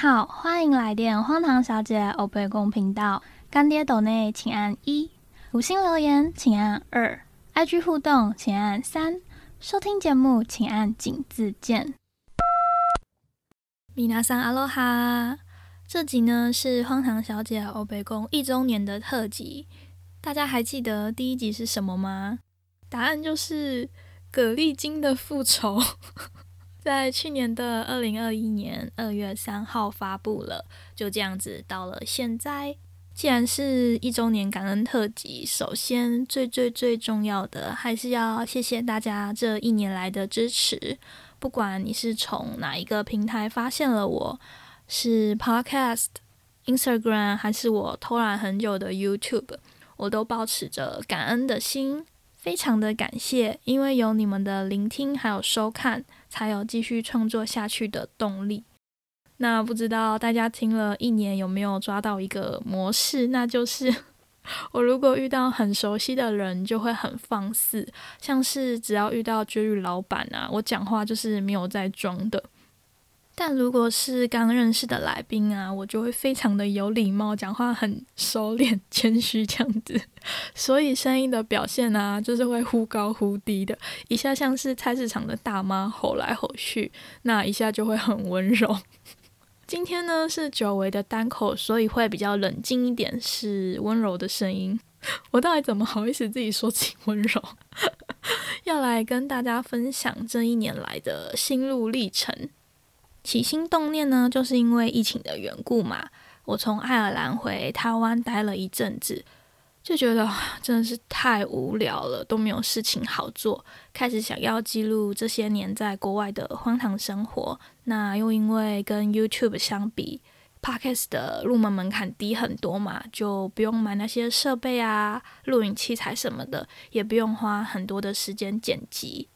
好，欢迎来电荒唐小姐欧贝公频道。干爹斗内请按一，五星留言请按二，IG 互动请按三，收听节目请按井字键。米娜桑阿罗哈，这集呢是荒唐小姐欧贝公一周年的特辑。大家还记得第一集是什么吗？答案就是蛤蜊精的复仇。在去年的二零二一年二月三号发布了，就这样子到了现在。既然是一周年感恩特辑，首先最最最重要的还是要谢谢大家这一年来的支持。不管你是从哪一个平台发现了我，是 Podcast、Instagram，还是我偷懒很久的 YouTube，我都保持着感恩的心，非常的感谢，因为有你们的聆听还有收看。才有继续创作下去的动力。那不知道大家听了一年有没有抓到一个模式？那就是 我如果遇到很熟悉的人，就会很放肆，像是只要遇到绝育老板啊，我讲话就是没有在装的。但如果是刚认识的来宾啊，我就会非常的有礼貌，讲话很收敛、谦虚这样子。所以声音的表现啊，就是会忽高忽低的，一下像是菜市场的大妈吼来吼去，那一下就会很温柔。今天呢是久违的单口，所以会比较冷静一点，是温柔的声音。我到底怎么好意思自己说起温柔？要来跟大家分享这一年来的心路历程。起心动念呢，就是因为疫情的缘故嘛。我从爱尔兰回台湾待了一阵子，就觉得真的是太无聊了，都没有事情好做，开始想要记录这些年在国外的荒唐生活。那又因为跟 YouTube 相比，Podcast 的入门门槛低很多嘛，就不用买那些设备啊、录影器材什么的，也不用花很多的时间剪辑。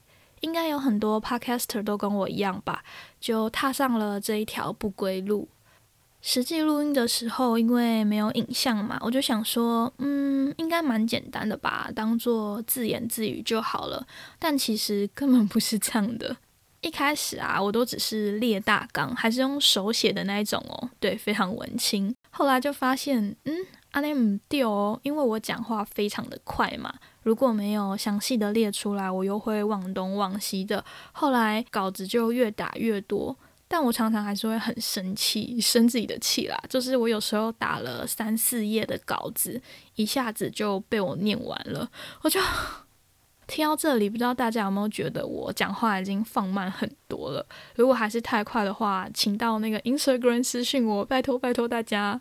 应该有很多 podcaster 都跟我一样吧，就踏上了这一条不归路。实际录音的时候，因为没有影像嘛，我就想说，嗯，应该蛮简单的吧，当做自言自语就好了。但其实根本不是这样的。一开始啊，我都只是列大纲，还是用手写的那一种哦，对，非常文青。后来就发现，嗯，阿内姆丢哦，因为我讲话非常的快嘛。如果没有详细的列出来，我又会忘东忘西的。后来稿子就越打越多，但我常常还是会很生气，生自己的气啦。就是我有时候打了三四页的稿子，一下子就被我念完了。我就 听到这里，不知道大家有没有觉得我讲话已经放慢很多了？如果还是太快的话，请到那个 Instagram 私信我，拜托拜托大家。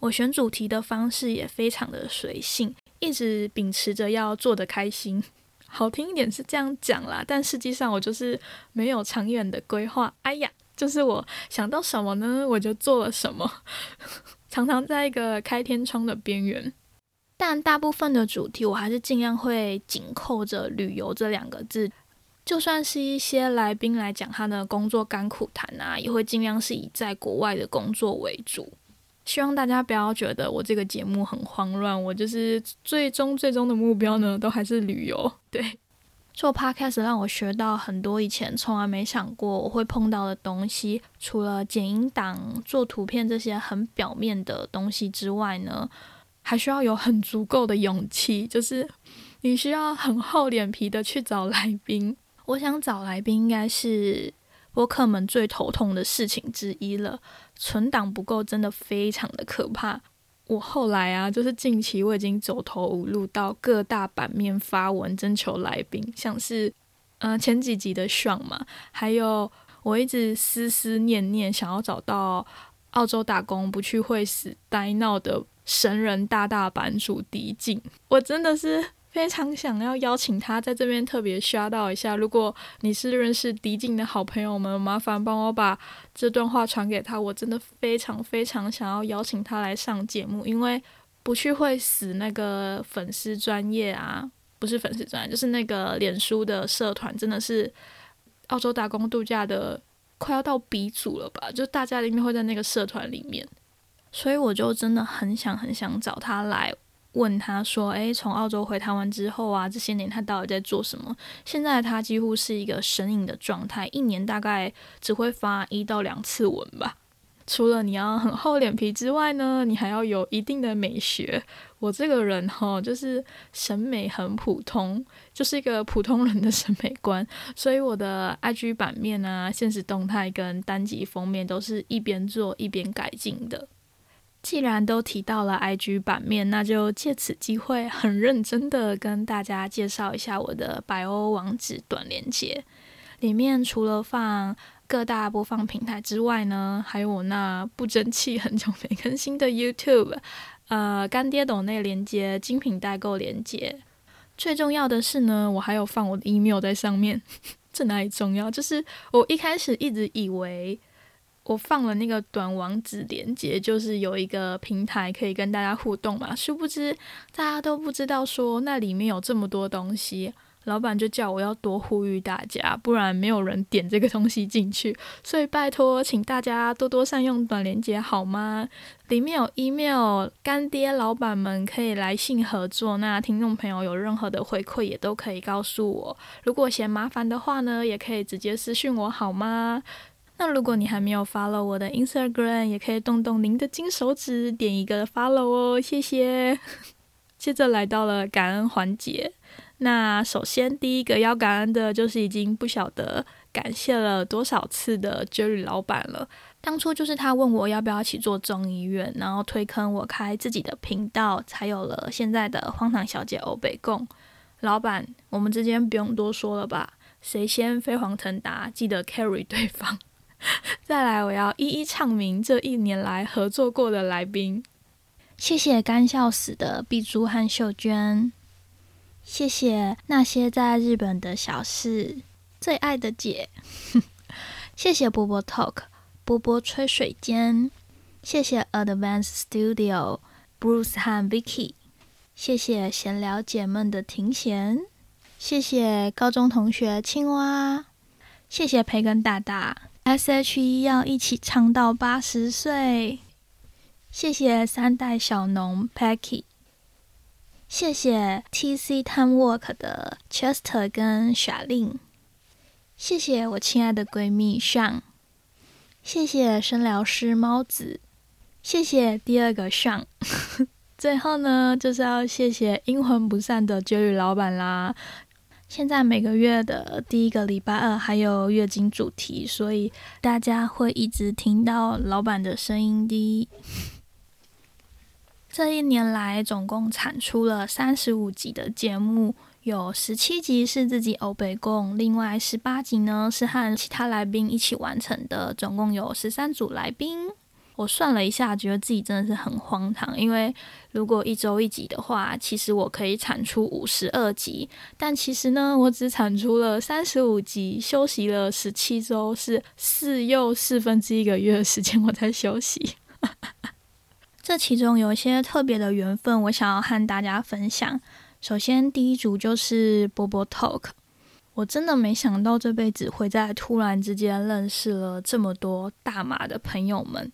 我选主题的方式也非常的随性。一直秉持着要做的开心，好听一点是这样讲啦，但实际上我就是没有长远的规划。哎呀，就是我想到什么呢，我就做了什么，常常在一个开天窗的边缘。但大部分的主题我还是尽量会紧扣着旅游这两个字，就算是一些来宾来讲他的工作甘苦谈啊，也会尽量是以在国外的工作为主。希望大家不要觉得我这个节目很慌乱，我就是最终最终的目标呢，都还是旅游。对，做 podcast 让我学到很多以前从来没想过我会碰到的东西。除了剪音档、做图片这些很表面的东西之外呢，还需要有很足够的勇气，就是你需要很厚脸皮的去找来宾。我想找来宾应该是播客们最头痛的事情之一了。存档不够，真的非常的可怕。我后来啊，就是近期我已经走投无路，到各大版面发文征求来宾，像是嗯前几集的爽嘛，还有我一直思思念念想要找到澳洲打工不去会死呆闹的神人大大版主迪静，我真的是。非常想要邀请他在这边特别 s h o u 一下。如果你是认识迪静的好朋友们，麻烦帮我把这段话传给他。我真的非常非常想要邀请他来上节目，因为不去会死那个粉丝专业啊，不是粉丝专业，就是那个脸书的社团，真的是澳洲打工度假的快要到鼻祖了吧？就大家一定会在那个社团里面，所以我就真的很想很想找他来。问他说：“诶，从澳洲回台湾之后啊，这些年他到底在做什么？现在他几乎是一个神隐的状态，一年大概只会发一到两次文吧。除了你要很厚脸皮之外呢，你还要有一定的美学。我这个人哈，就是审美很普通，就是一个普通人的审美观，所以我的 IG 版面啊、现实动态跟单集封面都是一边做一边改进的。既然都提到了 IG 版面，那就借此机会很认真的跟大家介绍一下我的百欧网址短连接。里面除了放各大播放平台之外呢，还有我那不争气、很久没更新的 YouTube，呃，干爹斗内连接、精品代购连接。最重要的是呢，我还有放我的 email 在上面。这哪里重要？就是我一开始一直以为。我放了那个短网址连接，就是有一个平台可以跟大家互动嘛。殊不知大家都不知道说那里面有这么多东西，老板就叫我要多呼吁大家，不然没有人点这个东西进去。所以拜托，请大家多多善用短连接好吗？里面有 email，干爹老板们可以来信合作。那听众朋友有任何的回馈也都可以告诉我。如果嫌麻烦的话呢，也可以直接私讯我好吗？那如果你还没有 follow 我的 Instagram，也可以动动您的金手指点一个 follow 哦，谢谢。接着来到了感恩环节，那首先第一个要感恩的就是已经不晓得感谢了多少次的 Jerry 老板了。当初就是他问我要不要一起做中医院，然后推坑我开自己的频道，才有了现在的荒唐小姐欧北贡。老板，我们之间不用多说了吧？谁先飞黄腾达，记得 carry 对方。再来，我要一一唱名这一年来合作过的来宾。谢谢干笑死的碧珠和秀娟，谢谢那些在日本的小事，最爱的姐，谢谢波波 Talk，波波吹水间，谢谢 Advanced Studio Bruce 和 Vicky，谢谢闲聊姐们的庭贤，谢谢高中同学青蛙，谢谢培根大大。S.H.E 要一起唱到八十岁，谢谢三代小农 Packy，谢谢 T.C Time Work 的 Chester 跟 s h a l i n，谢谢我亲爱的闺蜜 Shang，，谢谢声疗师猫子，谢谢第二个 Shang，，最后呢就是要谢谢阴魂不散的 Jerry 老板啦。现在每个月的第一个礼拜二还有月经主题，所以大家会一直听到老板的声音的。这一年来，总共产出了三十五集的节目，有十七集是自己欧北共，另外十八集呢是和其他来宾一起完成的，总共有十三组来宾。我算了一下，觉得自己真的是很荒唐。因为如果一周一集的话，其实我可以产出五十二集，但其实呢，我只产出了三十五集，休息了十七周，是四又四分之一个月的时间我在休息。这其中有一些特别的缘分，我想要和大家分享。首先，第一组就是波波 Talk，我真的没想到这辈子会在突然之间认识了这么多大马的朋友们。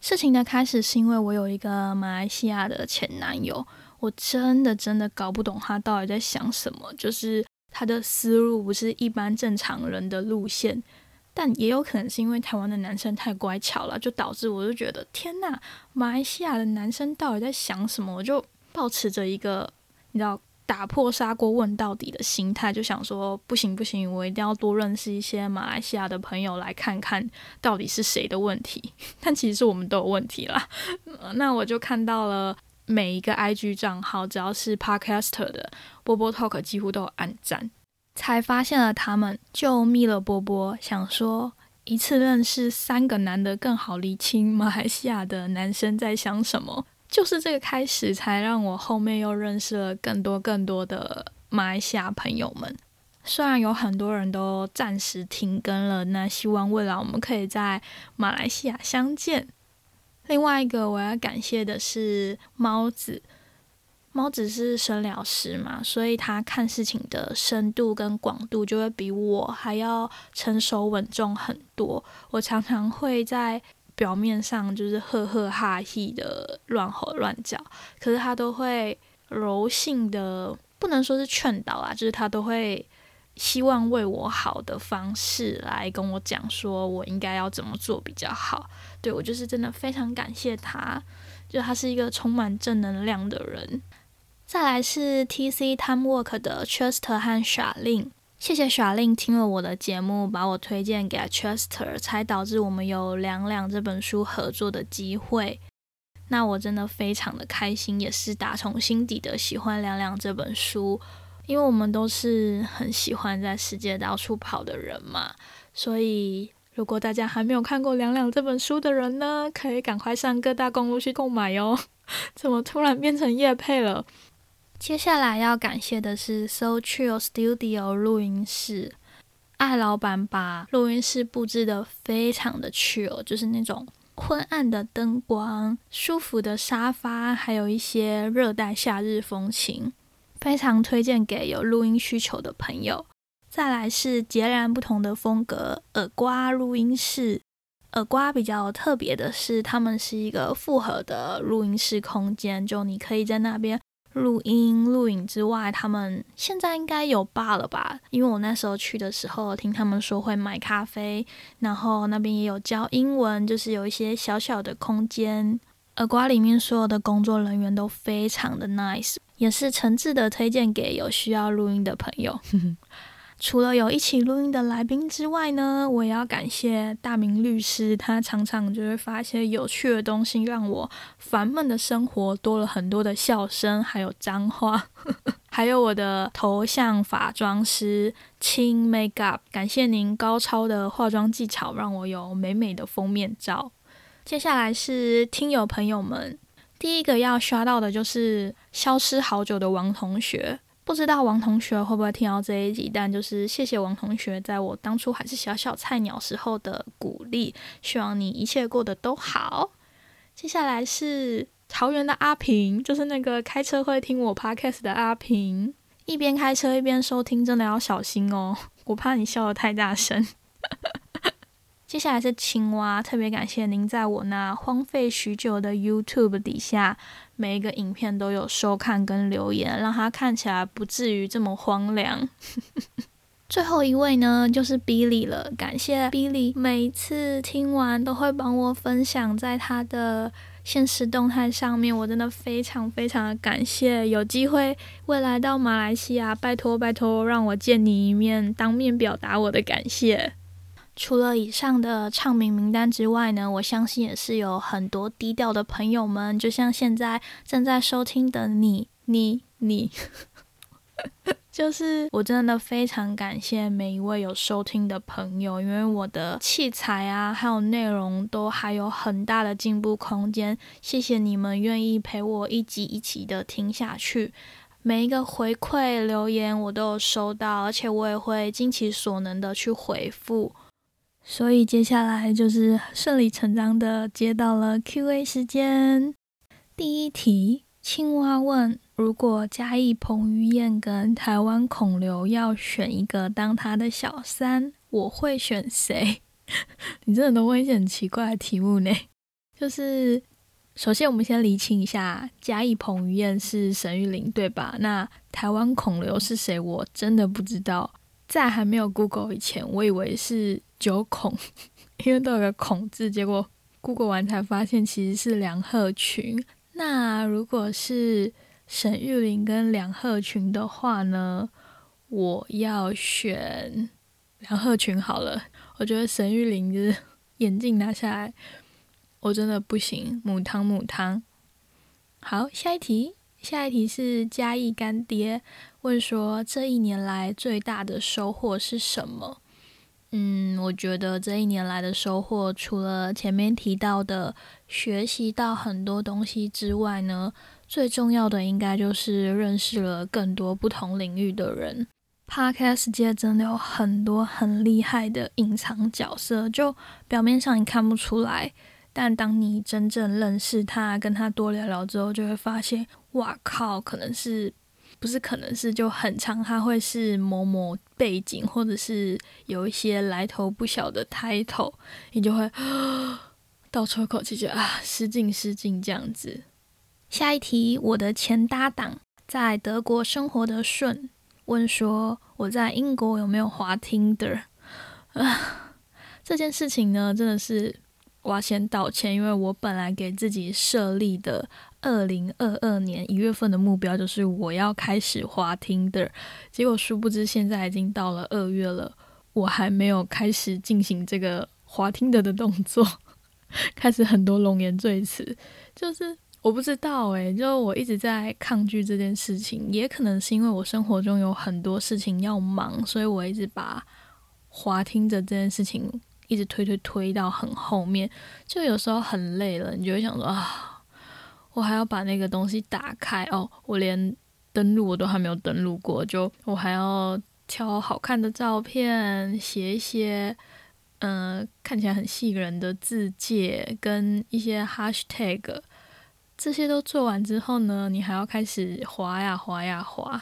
事情的开始是因为我有一个马来西亚的前男友，我真的真的搞不懂他到底在想什么，就是他的思路不是一般正常人的路线，但也有可能是因为台湾的男生太乖巧了，就导致我就觉得天呐，马来西亚的男生到底在想什么？我就保持着一个你知道。打破砂锅问到底的心态，就想说不行不行，我一定要多认识一些马来西亚的朋友，来看看到底是谁的问题。但其实我们都有问题啦。那我就看到了每一个 IG 账号，只要是 Podcaster 的波波 Talk 几乎都有暗赞，才发现了他们，就密了波波，想说一次认识三个男的更好理清马来西亚的男生在想什么。就是这个开始，才让我后面又认识了更多更多的马来西亚朋友们。虽然有很多人都暂时停更了，那希望未来我们可以在马来西亚相见。另外一个我要感谢的是猫子，猫子是生疗师嘛，所以他看事情的深度跟广度就会比我还要成熟稳重很多。我常常会在。表面上就是呵呵哈嘿的乱吼乱叫，可是他都会柔性的，不能说是劝导啊，就是他都会希望为我好的方式来跟我讲，说我应该要怎么做比较好。对我就是真的非常感谢他，就他是一个充满正能量的人。再来是 T C Time Work 的 Chester 和 Charlene，谢谢 Charlene 听了我的节目，把我推荐给 Chester，才导致我们有两两这本书合作的机会。那我真的非常的开心，也是打从心底的喜欢两两这本书。因为我们都是很喜欢在世界到处跑的人嘛，所以如果大家还没有看过《两两》这本书的人呢，可以赶快上各大公路去购买哟。怎么突然变成叶配了？接下来要感谢的是 So Chill Studio 录音室，艾老板把录音室布置的非常的 chill，就是那种昏暗的灯光、舒服的沙发，还有一些热带夏日风情。非常推荐给有录音需求的朋友。再来是截然不同的风格，耳瓜录音室。耳瓜比较特别的是，他们是一个复合的录音室空间，就你可以在那边录音录影之外，他们现在应该有吧了吧？因为我那时候去的时候，听他们说会买咖啡，然后那边也有教英文，就是有一些小小的空间。耳瓜里面所有的工作人员都非常的 nice。也是诚挚的推荐给有需要录音的朋友。除了有一起录音的来宾之外呢，我也要感谢大明律师，他常常就会发一些有趣的东西，让我烦闷的生活多了很多的笑声，还有脏话。还有我的头像法妆师轻 Makeup，感谢您高超的化妆技巧，让我有美美的封面照。接下来是听友朋友们。第一个要刷到的就是消失好久的王同学，不知道王同学会不会听到这一集，但就是谢谢王同学在我当初还是小小菜鸟时候的鼓励，希望你一切过得都好。接下来是桃园的阿平，就是那个开车会听我 podcast 的阿平，一边开车一边收听，真的要小心哦，我怕你笑得太大声。接下来是青蛙，特别感谢您在我那荒废许久的 YouTube 底下，每一个影片都有收看跟留言，让它看起来不至于这么荒凉。最后一位呢，就是 Billy 了，感谢 Billy，每一次听完都会帮我分享在他的现实动态上面，我真的非常非常的感谢。有机会未来到马来西亚，拜托拜托，让我见你一面，当面表达我的感谢。除了以上的唱名名单之外呢，我相信也是有很多低调的朋友们，就像现在正在收听的你、你、你，就是我真的非常感谢每一位有收听的朋友，因为我的器材啊，还有内容都还有很大的进步空间。谢谢你们愿意陪我一集一集的听下去，每一个回馈留言我都有收到，而且我也会尽其所能的去回复。所以接下来就是顺理成章的接到了 Q&A 时间。第一题，青蛙问：如果嘉义彭于晏跟台湾孔刘要选一个当他的小三，我会选谁？你真的都问一些很奇怪的题目呢。就是首先我们先厘清一下，嘉义彭于晏是沈玉琳对吧？那台湾孔刘是谁？我真的不知道。在还没有 Google 以前，我以为是九孔，因为都有个孔字。结果 Google 完才发现，其实是梁鹤群。那如果是沈玉琳跟梁鹤群的话呢？我要选梁鹤群好了。我觉得沈玉琳就是眼镜拿下来，我真的不行，母汤母汤。好，下一题，下一题是嘉义干爹。问说这一年来最大的收获是什么？嗯，我觉得这一年来的收获，除了前面提到的学习到很多东西之外呢，最重要的应该就是认识了更多不同领域的人。Podcast 界真的有很多很厉害的隐藏角色，就表面上你看不出来，但当你真正认识他，跟他多聊聊之后，就会发现，哇靠，可能是。不是，可能是就很长，它会是某某背景，或者是有一些来头不小的 title，你就会倒抽一口气，就啊，失敬失敬这样子。下一题，我的前搭档在德国生活的顺，问说我在英国有没有滑 Tinder 啊？这件事情呢，真的是我要先道歉，因为我本来给自己设立的二零二二年一月份的目标就是我要开始滑 Tinder，结果殊不知现在已经到了二月了，我还没有开始进行这个滑 Tinder 的动作，开始很多龙言赘词，就是。我不知道诶，就我一直在抗拒这件事情，也可能是因为我生活中有很多事情要忙，所以我一直把滑听着这件事情一直推推推到很后面。就有时候很累了，你就会想说啊，我还要把那个东西打开哦，我连登录我都还没有登录过，就我还要挑好看的照片，写一些嗯看起来很吸引人的字界跟一些 hashtag。这些都做完之后呢，你还要开始滑呀滑呀滑，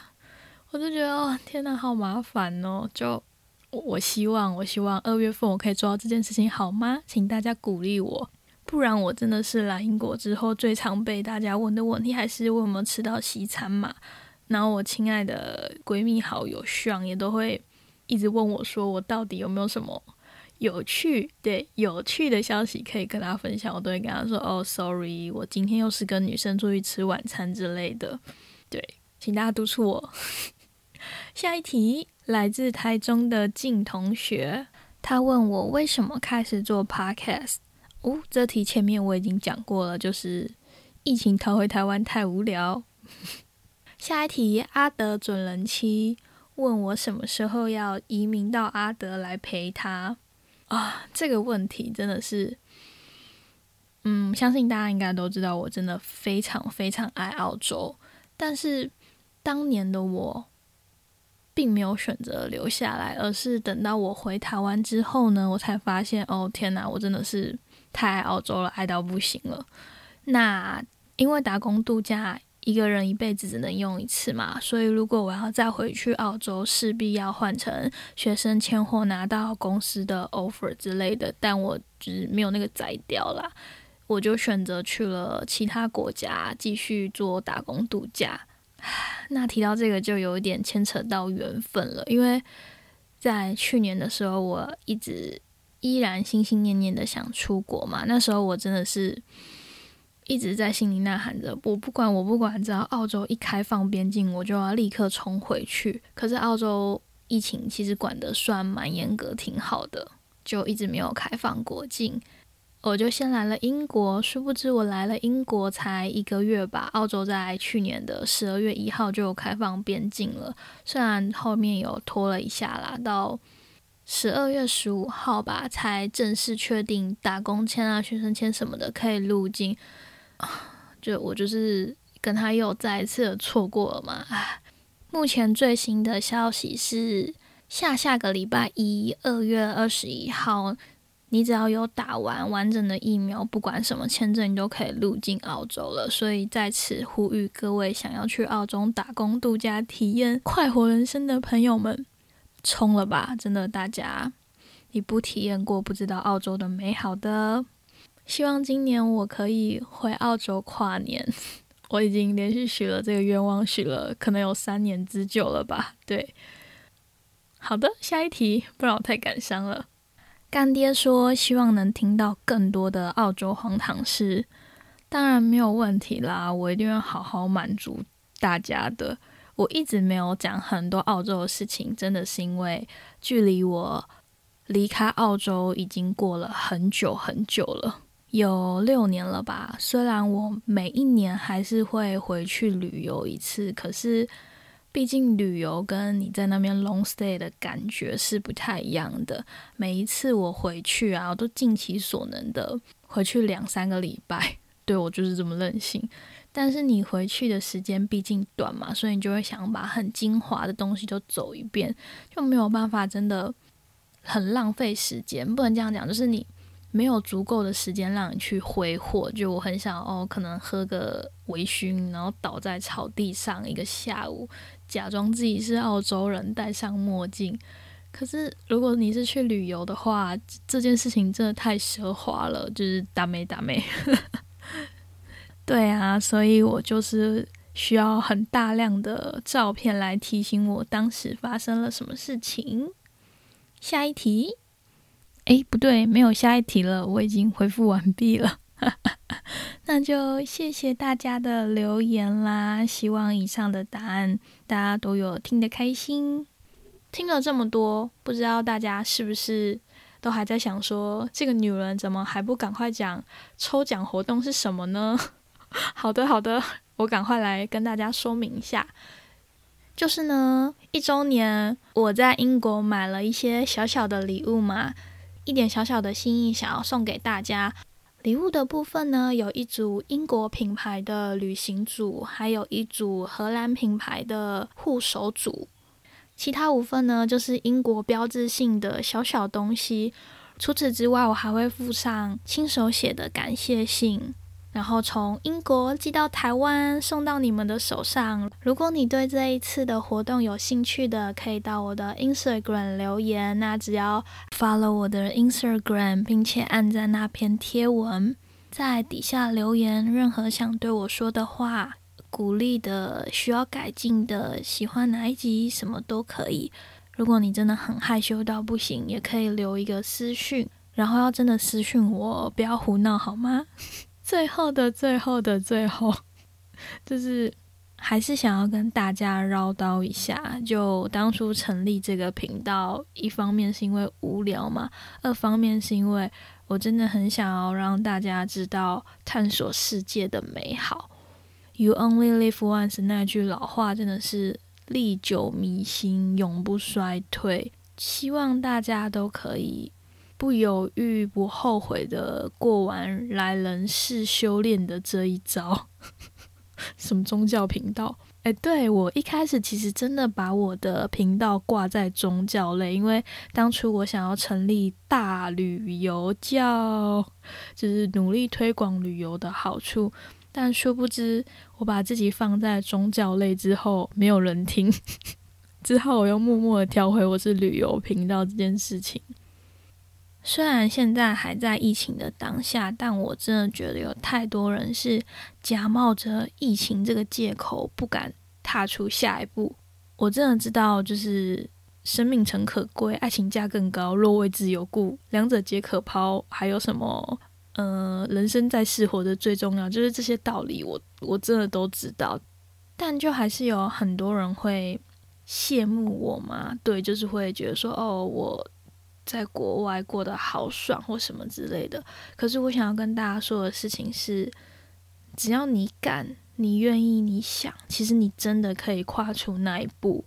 我就觉得哦，天呐，好麻烦哦！就我希望，我希望二月份我可以做到这件事情，好吗？请大家鼓励我，不然我真的是来英国之后最常被大家问的问题，还是我有没有吃到西餐嘛？然后我亲爱的闺蜜好友上也都会一直问我说，我到底有没有什么？有趣，对有趣的消息可以跟他分享，我都会跟他说：“哦，sorry，我今天又是跟女生出去吃晚餐之类的。”对，请大家督促我。下一题来自台中的静同学，他问我为什么开始做 podcast。哦，这题前面我已经讲过了，就是疫情逃回台湾太无聊。下一题，阿德准人妻问我什么时候要移民到阿德来陪他。啊，这个问题真的是，嗯，相信大家应该都知道，我真的非常非常爱澳洲。但是当年的我并没有选择留下来，而是等到我回台湾之后呢，我才发现，哦天哪，我真的是太爱澳洲了，爱到不行了。那因为打工度假。一个人一辈子只能用一次嘛，所以如果我要再回去澳洲，势必要换成学生签或拿到公司的 offer 之类的。但我只是没有那个摘掉啦，我就选择去了其他国家继续做打工度假。那提到这个就有一点牵扯到缘分了，因为在去年的时候，我一直依然心心念念的想出国嘛，那时候我真的是。一直在心里呐喊着，我不管，我不管，只要澳洲一开放边境，我就要立刻冲回去。可是澳洲疫情其实管得算蛮严格，挺好的，就一直没有开放国境。我就先来了英国，殊不知我来了英国才一个月吧，澳洲在去年的十二月一号就开放边境了，虽然后面有拖了一下啦，到十二月十五号吧才正式确定打工签啊、学生签什么的可以入境。就我就是跟他又再一次错过了嘛。目前最新的消息是，下下个礼拜一，二月二十一号，你只要有打完完整的疫苗，不管什么签证，你都可以入境澳洲了。所以在此呼吁各位想要去澳洲打工度假、体验快活人生的朋友们，冲了吧！真的，大家你不体验过，不知道澳洲的美好的。希望今年我可以回澳洲跨年。我已经连续许了这个愿望，许了可能有三年之久了吧？对，好的，下一题，不然我太感伤了。干爹说希望能听到更多的澳洲荒唐事，当然没有问题啦，我一定要好好满足大家的。我一直没有讲很多澳洲的事情，真的是因为距离我离开澳洲已经过了很久很久了。有六年了吧？虽然我每一年还是会回去旅游一次，可是毕竟旅游跟你在那边 long stay 的感觉是不太一样的。每一次我回去啊，我都尽其所能的回去两三个礼拜。对我就是这么任性。但是你回去的时间毕竟短嘛，所以你就会想把很精华的东西都走一遍，就没有办法真的很浪费时间。不能这样讲，就是你。没有足够的时间让你去挥霍，就我很想哦，可能喝个微醺，然后倒在草地上一个下午，假装自己是澳洲人，戴上墨镜。可是如果你是去旅游的话，这件事情真的太奢华了，就是打没打没。对啊，所以我就是需要很大量的照片来提醒我当时发生了什么事情。下一题，哎，不对，没有下一题了，我已经回复完毕了。那就谢谢大家的留言啦！希望以上的答案大家都有听得开心。听了这么多，不知道大家是不是都还在想说，这个女人怎么还不赶快讲抽奖活动是什么呢？好的，好的，我赶快来跟大家说明一下。就是呢，一周年我在英国买了一些小小的礼物嘛，一点小小的心意想要送给大家。礼物的部分呢，有一组英国品牌的旅行组，还有一组荷兰品牌的护手组。其他五份呢，就是英国标志性的小小东西。除此之外，我还会附上亲手写的感谢信。然后从英国寄到台湾，送到你们的手上。如果你对这一次的活动有兴趣的，可以到我的 Instagram 留言。那只要 follow 我的 Instagram，并且按在那篇贴文，在底下留言任何想对我说的话、鼓励的、需要改进的、喜欢哪一集什么都可以。如果你真的很害羞到不行，也可以留一个私讯。然后要真的私讯我，不要胡闹好吗？最后的最后的最后，就是还是想要跟大家唠叨一下。就当初成立这个频道，一方面是因为无聊嘛，二方面是因为我真的很想要让大家知道探索世界的美好。You only live once 那句老话真的是历久弥新，永不衰退。希望大家都可以。不犹豫、不后悔的过完来人世修炼的这一招，什么宗教频道？哎，对我一开始其实真的把我的频道挂在宗教类，因为当初我想要成立大旅游教，就是努力推广旅游的好处，但殊不知我把自己放在宗教类之后，没有人听，之后我又默默的调回我是旅游频道这件事情。虽然现在还在疫情的当下，但我真的觉得有太多人是假冒着疫情这个借口不敢踏出下一步。我真的知道，就是生命诚可贵，爱情价更高，若为自由故，两者皆可抛。还有什么？呃，人生在世，活得最重要，就是这些道理，我我真的都知道。但就还是有很多人会羡慕我嘛？对，就是会觉得说，哦，我。在国外过得好爽或什么之类的，可是我想要跟大家说的事情是，只要你敢，你愿意，你想，其实你真的可以跨出那一步。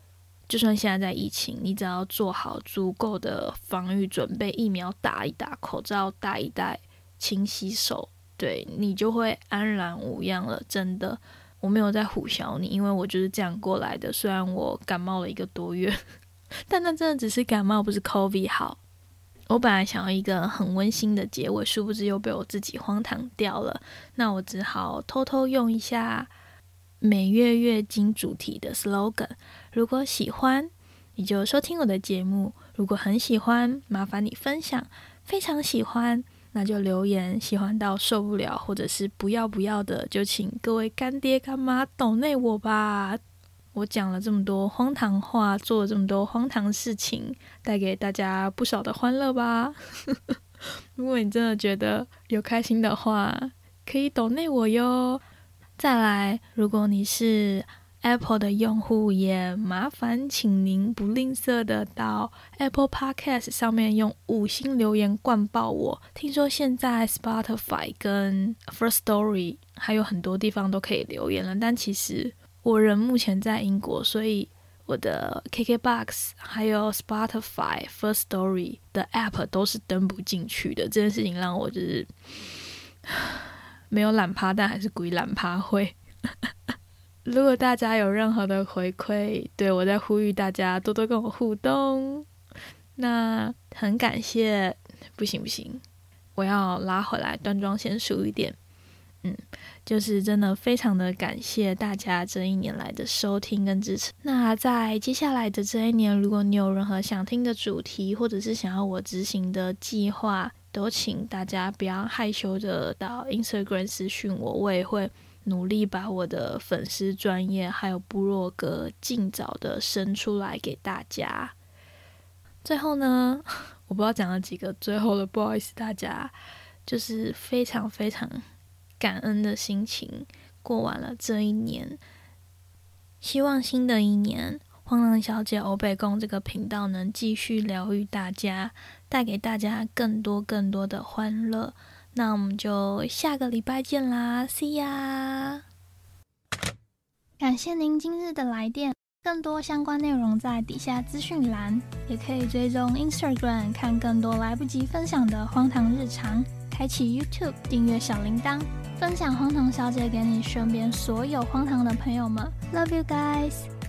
就算现在在疫情，你只要做好足够的防御准备，疫苗打一打，口罩戴一戴，勤洗手，对你就会安然无恙了。真的，我没有在唬小你，因为我就是这样过来的。虽然我感冒了一个多月，但那真的只是感冒，不是 COVID 好。我本来想要一个很温馨的结尾，殊不知又被我自己荒唐掉了。那我只好偷偷用一下每月月经主题的 slogan。如果喜欢，你就收听我的节目；如果很喜欢，麻烦你分享；非常喜欢，那就留言；喜欢到受不了，或者是不要不要的，就请各位干爹干妈懂内我吧。我讲了这么多荒唐话，做了这么多荒唐事情，带给大家不少的欢乐吧。如果你真的觉得有开心的话，可以抖内我哟。再来，如果你是 Apple 的用户，也麻烦请您不吝啬的到 Apple Podcast 上面用五星留言灌爆我。听说现在 Spotify 跟 First Story 还有很多地方都可以留言了，但其实。我人目前在英国，所以我的 KKBOX 还有 Spotify First Story 的 App 都是登不进去的。这件事情让我就是没有懒趴，但还是鬼懒趴会。如果大家有任何的回馈，对我在呼吁大家多多跟我互动，那很感谢。不行不行，我要拉回来，端庄先熟一点。嗯，就是真的非常的感谢大家这一年来的收听跟支持。那在接下来的这一年，如果你有任何想听的主题，或者是想要我执行的计划，都请大家不要害羞的到 Instagram 私讯我，我也会努力把我的粉丝专业还有部落格尽早的生出来给大家。最后呢，我不知道讲了几个最后了，不好意思大家，就是非常非常感恩的心情过完了这一年，希望新的一年。荒狼小姐欧北宫这个频道能继续疗愈大家，带给大家更多更多的欢乐。那我们就下个礼拜见啦，See ya！感谢您今日的来电，更多相关内容在底下资讯栏，也可以追踪 Instagram 看更多来不及分享的荒唐日常。开启 YouTube 订阅小铃铛，分享荒唐小姐给你身边所有荒唐的朋友们。Love you guys！